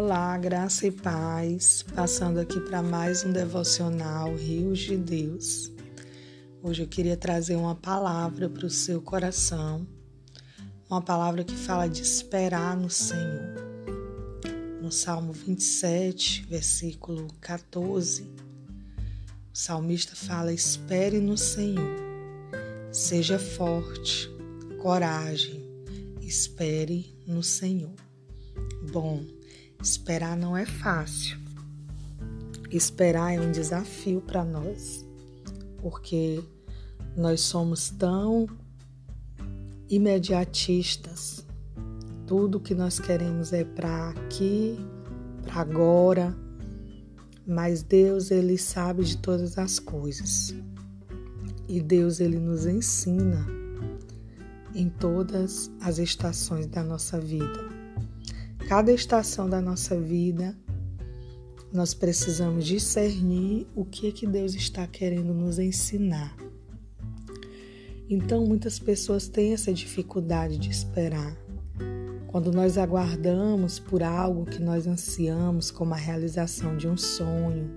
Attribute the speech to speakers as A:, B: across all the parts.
A: Olá, graça e paz, passando aqui para mais um devocional Rios de Deus. Hoje eu queria trazer uma palavra para o seu coração, uma palavra que fala de esperar no Senhor. No Salmo 27, versículo 14, o salmista fala: Espere no Senhor, seja forte, coragem, espere no Senhor. Bom, Esperar não é fácil. Esperar é um desafio para nós, porque nós somos tão imediatistas. Tudo que nós queremos é para aqui, para agora. Mas Deus, ele sabe de todas as coisas. E Deus, ele nos ensina em todas as estações da nossa vida cada estação da nossa vida, nós precisamos discernir o que é que Deus está querendo nos ensinar. Então, muitas pessoas têm essa dificuldade de esperar. Quando nós aguardamos por algo que nós ansiamos, como a realização de um sonho,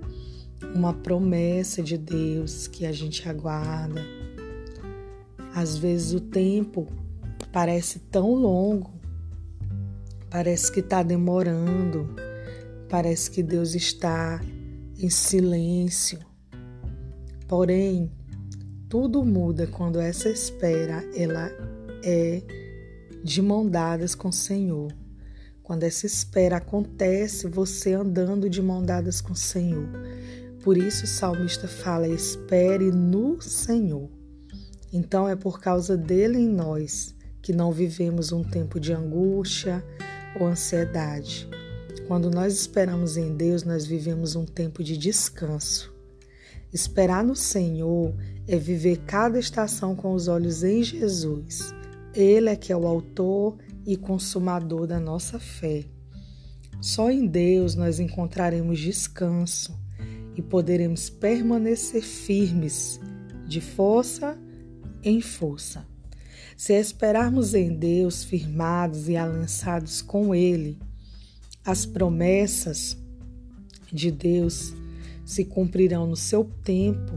A: uma promessa de Deus que a gente aguarda, às vezes o tempo parece tão longo Parece que está demorando, parece que Deus está em silêncio. Porém, tudo muda quando essa espera ela é de mão dadas com o Senhor. Quando essa espera acontece, você andando de mão dadas com o Senhor. Por isso o salmista fala: espere no Senhor. Então é por causa dele em nós que não vivemos um tempo de angústia, ou ansiedade. Quando nós esperamos em Deus, nós vivemos um tempo de descanso. Esperar no Senhor é viver cada estação com os olhos em Jesus. Ele é que é o autor e consumador da nossa fé. Só em Deus nós encontraremos descanso e poderemos permanecer firmes, de força em força. Se esperarmos em Deus firmados e alançados com Ele, as promessas de Deus se cumprirão no seu tempo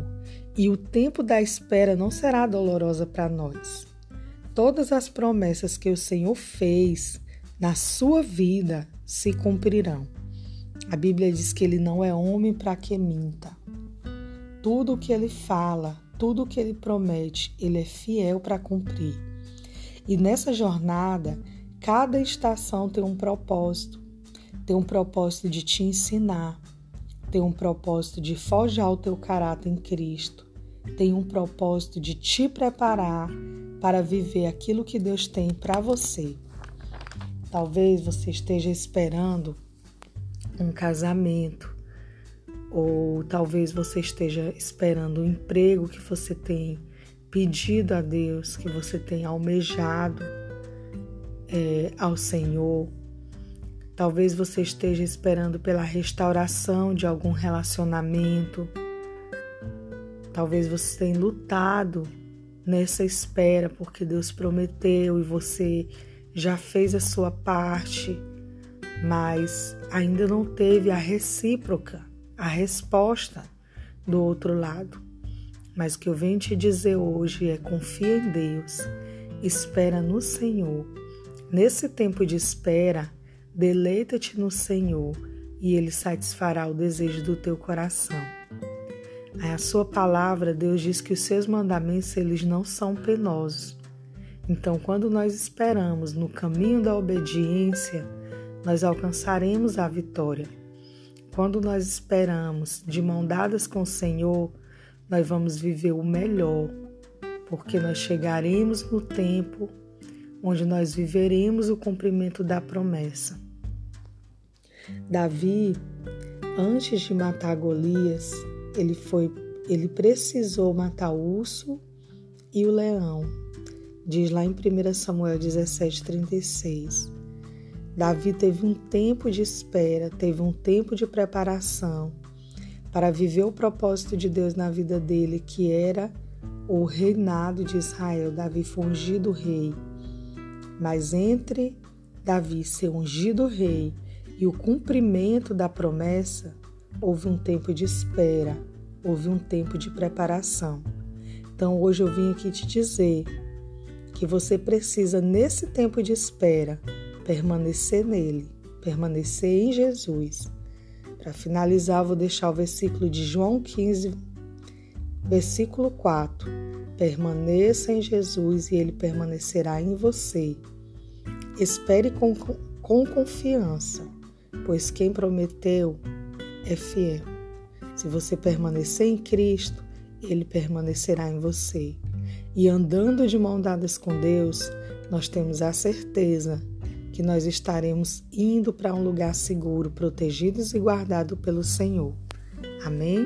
A: e o tempo da espera não será dolorosa para nós. Todas as promessas que o Senhor fez na sua vida se cumprirão. A Bíblia diz que ele não é homem para que minta. Tudo o que ele fala, tudo o que ele promete, ele é fiel para cumprir. E nessa jornada, cada estação tem um propósito. Tem um propósito de te ensinar, tem um propósito de forjar o teu caráter em Cristo, tem um propósito de te preparar para viver aquilo que Deus tem para você. Talvez você esteja esperando um casamento, ou talvez você esteja esperando o um emprego que você tem pedido a Deus, que você tenha almejado é, ao Senhor. Talvez você esteja esperando pela restauração de algum relacionamento. Talvez você tenha lutado nessa espera porque Deus prometeu e você já fez a sua parte, mas ainda não teve a recíproca, a resposta do outro lado. Mas o que eu venho te dizer hoje é: confia em Deus, espera no Senhor. Nesse tempo de espera, deleita-te no Senhor e Ele satisfará o desejo do teu coração. A sua palavra, Deus diz que os seus mandamentos eles não são penosos. Então, quando nós esperamos no caminho da obediência, nós alcançaremos a vitória. Quando nós esperamos de mão dadas com o Senhor, nós vamos viver o melhor, porque nós chegaremos no tempo onde nós viveremos o cumprimento da promessa. Davi, antes de matar Golias, ele foi, ele precisou matar o urso e o leão. Diz lá em 1 Samuel 17:36. Davi teve um tempo de espera, teve um tempo de preparação para viver o propósito de Deus na vida dele, que era o reinado de Israel. Davi foi ungido rei. Mas entre Davi ser ungido rei e o cumprimento da promessa, houve um tempo de espera, houve um tempo de preparação. Então hoje eu vim aqui te dizer que você precisa, nesse tempo de espera, permanecer nele, permanecer em Jesus. Para finalizar, vou deixar o versículo de João 15, versículo 4. Permaneça em Jesus e ele permanecerá em você. Espere com, com confiança, pois quem prometeu é fiel. Se você permanecer em Cristo, ele permanecerá em você. E andando de mão dadas com Deus, nós temos a certeza que nós estaremos indo para um lugar seguro, protegidos e guardados pelo Senhor. Amém?